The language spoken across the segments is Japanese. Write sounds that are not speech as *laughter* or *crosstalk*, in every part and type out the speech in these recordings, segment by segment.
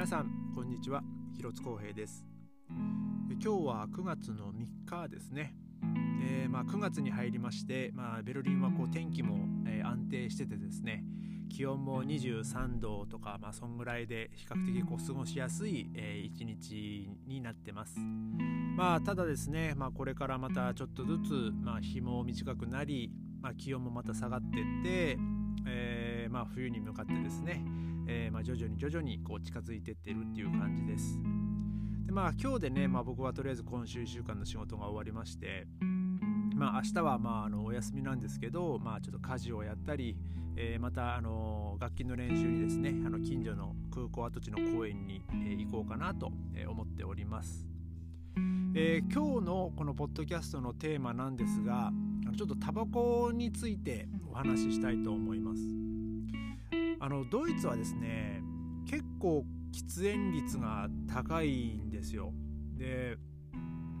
皆さんこんにちは。広津光平です。今日は9月の3日ですね、えー、まあ、9月に入りまして、まあ、ベルリンはこう天気も、えー、安定しててですね気温も23度とか、まあ、そんぐらいで比較的こう過ごしやすい、えー、一日になってます。まあ、ただですね、まあ、これからまたちょっとずつ、まあ、日も短くなり、まあ、気温もまた下がってって、えー、まあ、冬に向かってですね、えー、まあ、徐々に徐々にこう近づいてってるっていう感じです。でまあ今日でね、まあ、僕はとりあえず今週1週間の仕事が終わりまして、まあ、明日はまああのお休みなんですけど、まあ、ちょっと家事をやったり、えー、またあの楽器の練習にですねあの近所の空港跡地の公園に、え、行こうかなと思っております。えー、今日のこのポッドキャストのテーマなんですがちょっとタバコについてお話ししたいと思います。あのドイツはですね結構喫煙率が高いんですよ。で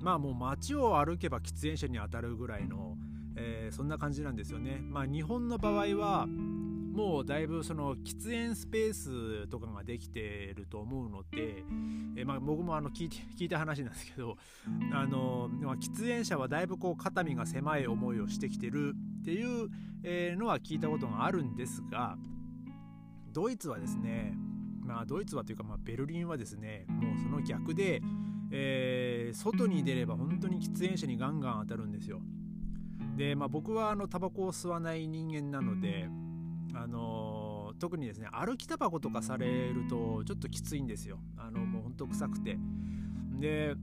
まあもう街を歩けば喫煙者に当たるぐらいの、えー、そんな感じなんですよね。まあ日本の場合はもうだいぶその喫煙スペースとかができてると思うので、えー、まあ、僕もあの聞いて聞いた話なんですけどあの、まあ、喫煙者はだいぶこう肩身が狭い思いをしてきてるっていう、のは聞いたことがあるんですがドイツはですねまあドイツはというかまあベルリンはですねもうその逆で、えー、外に出れば本当に喫煙者にガンガン当たるんですよ。でまあ僕はあのタバコを吸わない人間なのであの特にですね歩きタバコとかされるとちょっときついんですよ。あのもうほんと臭くて。で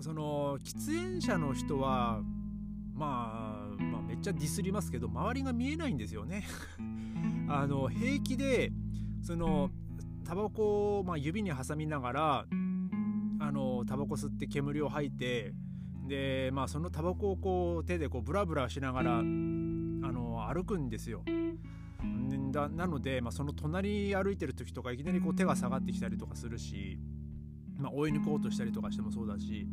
その喫煙者の人はまあ、まあ、めっちゃディスりますけど周りが見えないんですよね。*laughs* あの平気でそのタバコを、まあ、指に挟みながらあのタバコ吸って煙を吐いてで、まあ、そのタバコをこう手でこうブラブラしながらあの歩くんですよ。だなので、まあ、その隣歩いてる時とかいきなりこう手が下がってきたりとかするし、まあ、追い抜こうとしたりとかしてもそうだし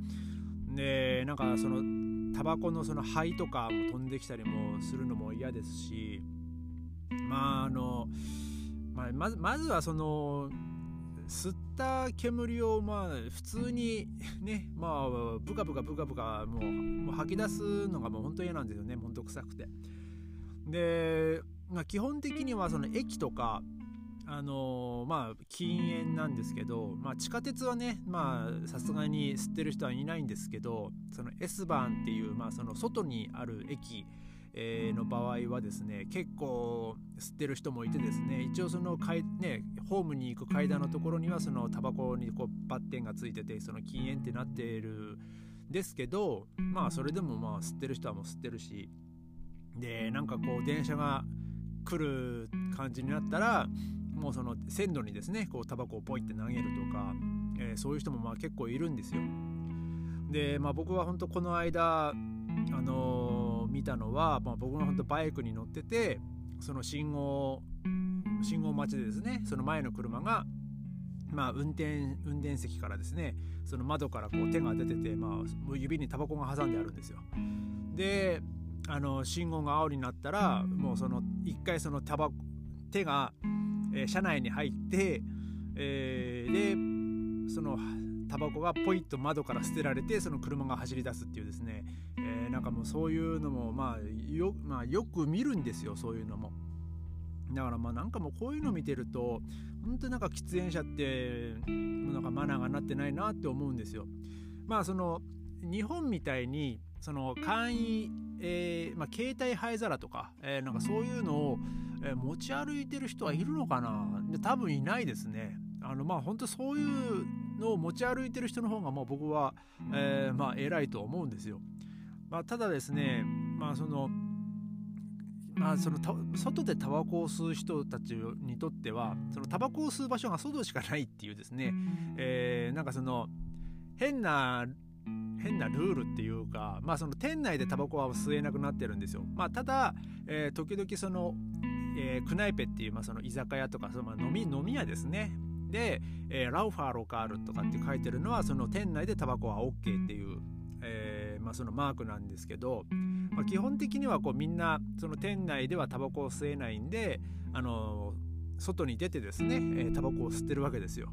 でなんかそのタバコのその灰とかも飛んできたりもするのも嫌ですしまああの、まあ、まずまずはその吸った煙をまあ普通に *laughs* ねまあブカブカブカブカもうもう吐き出すのがもう本当嫌なんですよねほんと臭くて。で、まあ、基本的にはその駅とかあの、まあ禁煙なんですけど、まあ、地下鉄はねまあさすがに吸ってる人はいないんですけどその S バーンっていう、まあ、その外にある駅えー、の場合はですね結構吸ってる人もいてですね一応そのかい、ね、ホームに行く階段のところにはそのタバコにこうバッテンがついててその禁煙ってなっているですけどまあそれでもまあ吸ってる人はもう吸ってるしでなんかこう電車が来る感じになったらもうその線路にですねこうタバコをポイって投げるとか、えー、そういう人もまあ結構いるんですよ。でまあ僕は本当この間あのー見たのは、まあ、僕が本当バイクに乗っててその信号信号待ちでですねその前の車がまあ、運転運転席からですねその窓からこう手が出てて、まあ、指にタバコが挟んであるんですよ。であの信号が青になったらもうその一回そのタバ手が、えー、車内に入って、えー、でそのタバコがポイッと窓から捨てられてその車が走り出すっていうですね、えー、なんかもうそういうのも、まあよまあ、よく見るんですよそういうのも。だからまあなんかもうこういうの見てると本当なんか喫煙者ってなんかマナーがなってないなって思うんですよ。まあその日本みたいにその簡易、えーまあ、携帯灰皿とか、えー、なんかそういうのを、え、持ち歩いてる人はいるのかな多分いないですね。あのまあ本当そういうのを持ち歩いてる人の方がもう僕は、えー、まあ偉いと思うんですよ。まあ、ただですねまあそのまあ、その外でタバコを吸う人たちにとってはそのタバコを吸う場所が外しかないっていうですね、えー、なんかその変な変なルールっていうか、まあ、その店内でタバコは吸えなくなってるんですよ。まあ、ただ、えー、時々その、えー、クナイペっていう、まあ、その居酒屋とかその、まあ、飲み飲み屋ですねで、えー、ラウファーロカールとかって書いてるのはその店内でタバコは OK っていう、えーまあ、そのマークなんですけど、まあ、基本的にはこうみんなその店内ではタバコを吸えないんで、あのー、外に出てですね、え、タバコを吸ってるわけですよ。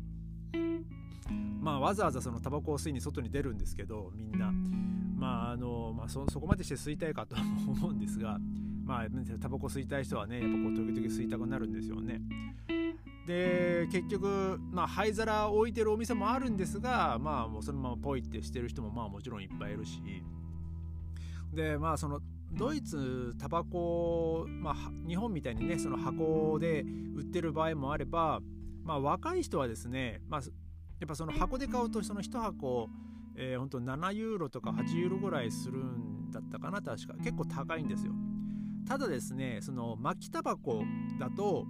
まあ、わざわざそのタバコを吸いに外に出るんですけどみんなまああの、まあそ、そこまでして吸いたいかとは思うんですがまあタバコ吸いたい人はねやっぱこう時々吸いたくなるんですよね。で結局、まあ、灰皿置いてるお店もあるんですがまあもうそのままポイってしてる人もまあもちろんいっぱいいるし。でまあそのドイツタバコ、まあ、日本みたいにねその箱で売ってる場合もあれば、まあ、若い人はですね、まあ、やっぱその箱で買うとその1箱、えー、本当7ユーロとか8ユーロぐらいするんだったかな確か。結構高いんですよ。ただですねその巻きタバコだと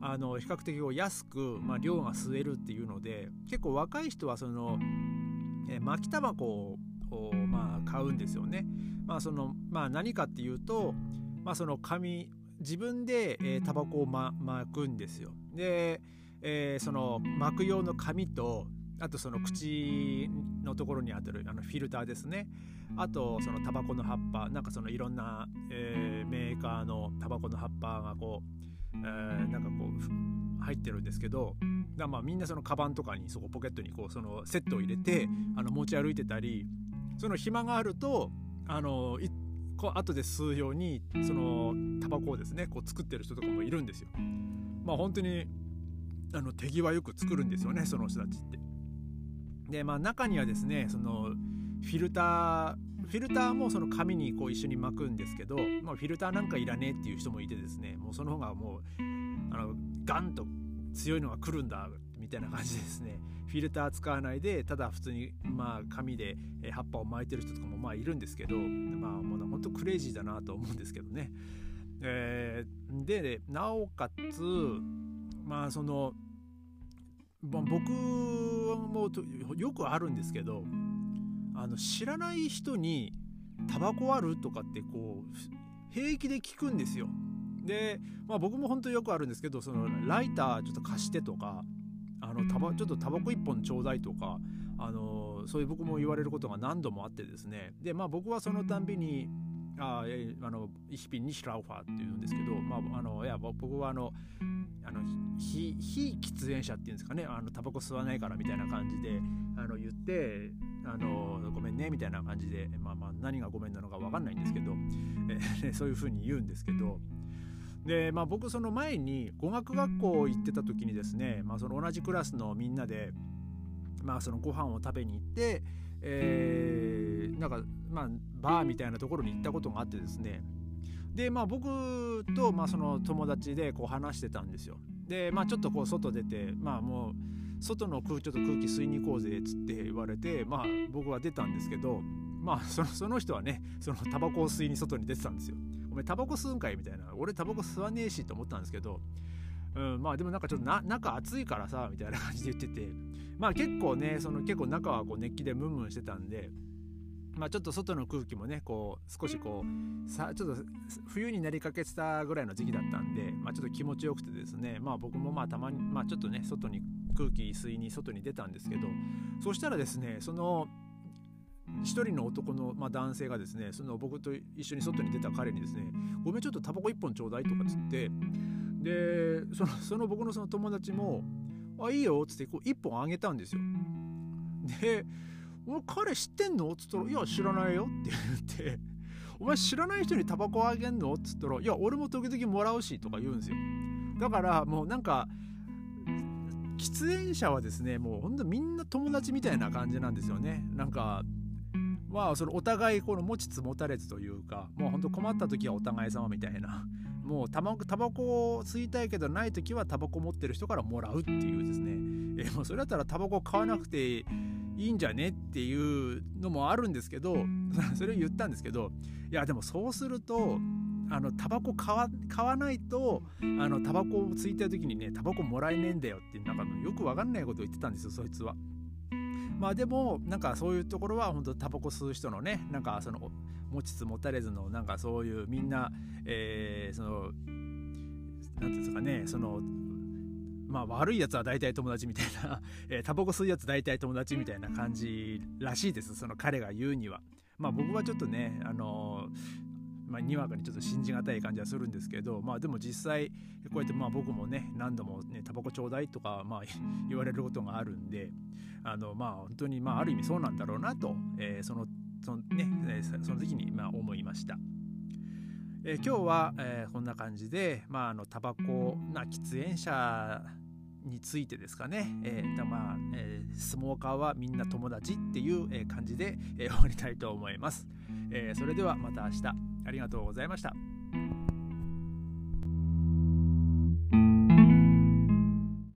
あの比較的安く、まあ、量が吸えるっていうので結構若い人はその、えー、巻きタバコを、まあ、買うんですよね。まあそのまあ、何かっていうと、まあ、その紙自分で、えー、タバコを、ま、巻くんですよ。で、えー、その巻く用の紙とあとその口のところに当たるあのフィルターですねあとそのタバコの葉っぱなんかそのいろんな、えー、メーカーのタバコの葉っぱが、こう入ってるんですけどだまあみんなそのカバンとかにそこポケットにこうそのセットを入れてあの持ち歩いてたりその暇があるとあのいこう後で吸うようにそのタバコをですねこう作ってる人とかもいるんですよ。まあ本当にあの手際よく作るんですよねその人たちって。でまあ中にはですねそのフィルターフィルターもその紙にこう一緒に巻くんですけど、まあ、フィルターなんかいらねえっていう人もいてですねもうその方がもうあのガンと強いのが来るんだみたいな感じですねフィルター使わないでただ普通にまあ紙で葉っぱを巻いてる人とかもまあいるんですけどまあもう本当クレイジーだなと思うんですけどね、えー、でなおかつまあその、まあ、僕もよくあるんですけどあの知らない人に「タバコある?」とかってこう平気で聞くんですよ。で、まあ、僕も本当によくあるんですけどそのライターちょっと貸してとかあのタバちょっとタバコ1本ちょうだいとかあのそういう僕も言われることが何度もあってですね。でまあ僕はそのたんびにああの ich bin nicht Raucher っていうんですけど、まあ、あのいや僕はあのあの非非喫煙者っていうんですかね。あのタバコ吸わないからみたいな感じであの言ってあのごめんねみたいな感じで、まあ、まあ何がごめんなのか分かんないんですけど、えー、そういうふうに言うんですけどで、まあ、僕その前に語学学校行ってた時にですね、まあ、その同じクラスのみんなで、まあ、そのご飯を食べに行って、えー、なんか、まあ、バーみたいなところに行ったことがあってですねでまあ僕と、まあ、その友達でこう話してたんですよでまあちょっとこう外出てまあもう外の空ちょっと空気吸いに行こうぜっつって言われてまあ僕は出たんですけどまあそのその人はねそのタバコを吸いに外に出てたんですよ。お前タバコ吸うんかいみたいな。俺タバコ吸わねえしと思ったんですけど、うん、まあでもなんかちょっとな中暑いからさみたいな感じで言ってて。まあ結構ねその結構中はこう熱気でムンムンしてたんでまあ、ちょっと外の空気もねこう少しこうさちょっと冬になりかけてたぐらいの時期だったんで、まあ、ちょっと気持ちよくてですね。まあ僕もまあたまに、まあ、ちょっとね外に空気吸いに外に出たんですけどそしたらですねその一人の男の、まあ、男性がですねその僕と一緒に外に出た彼にですね「ごめんちょっとタバコ1本ちょうだい」とかつってでそのその僕のその友達も「あいいよ」っつってこう1本あげたんですよ。で「俺彼知ってんの?」っつったら「いや知らないよ」って言って「お前知らない人にタバコあげんの?」っつったら「いや俺も時々もらうし」とか言うんですよ。だからもうなんか喫煙者はですねもうほんとみんな友達みたいな感じなんですよねなんかまあそのお互いこの持ちつ持たれずというかもうほんと困った時はお互い様みたいなもうタバコを吸いたいけどない時はタバコ持ってる人からもらうっていうですねえもうそれだったらタバコ買わなくていいんじゃねっていうのもあるんですけど *laughs* それを言ったんですけどいやでもそうするとあのタバコ買わないとあのタバコをついてる時にねタバコもらえねえんだよってなんかよくわかんないことを言ってたんですよそいつは。まあでもなんかそういうところは本当タバコ吸う人のねなんかその持ちつ持たれずのなんかそういうみんな、えー、その何て言うんですかねそのまあ悪いやつは大体友達みたいな、*laughs* えー、タバコ吸うやつ大体友達みたいな感じらしいですその彼が言うには。まあ僕はちょっとねあのまあ、にわかにちょっと信じがたい感じはするんですけどまあでも実際こうやってまあ僕もね何度もねタバコちょうだいとかまあ *laughs* 言われることがあるんであのまあ本当にまあある意味そうなんだろうなと、えー、そのそのねその時にまあ思いました。えー、今日は、えー、こんな感じで、まあ、あのタバコな喫煙者についてですかね、えーまあえー、スモーカーはみんな友達っていう、感じで、え終わりたいと思います、えそれではまた明日ありがとうございました。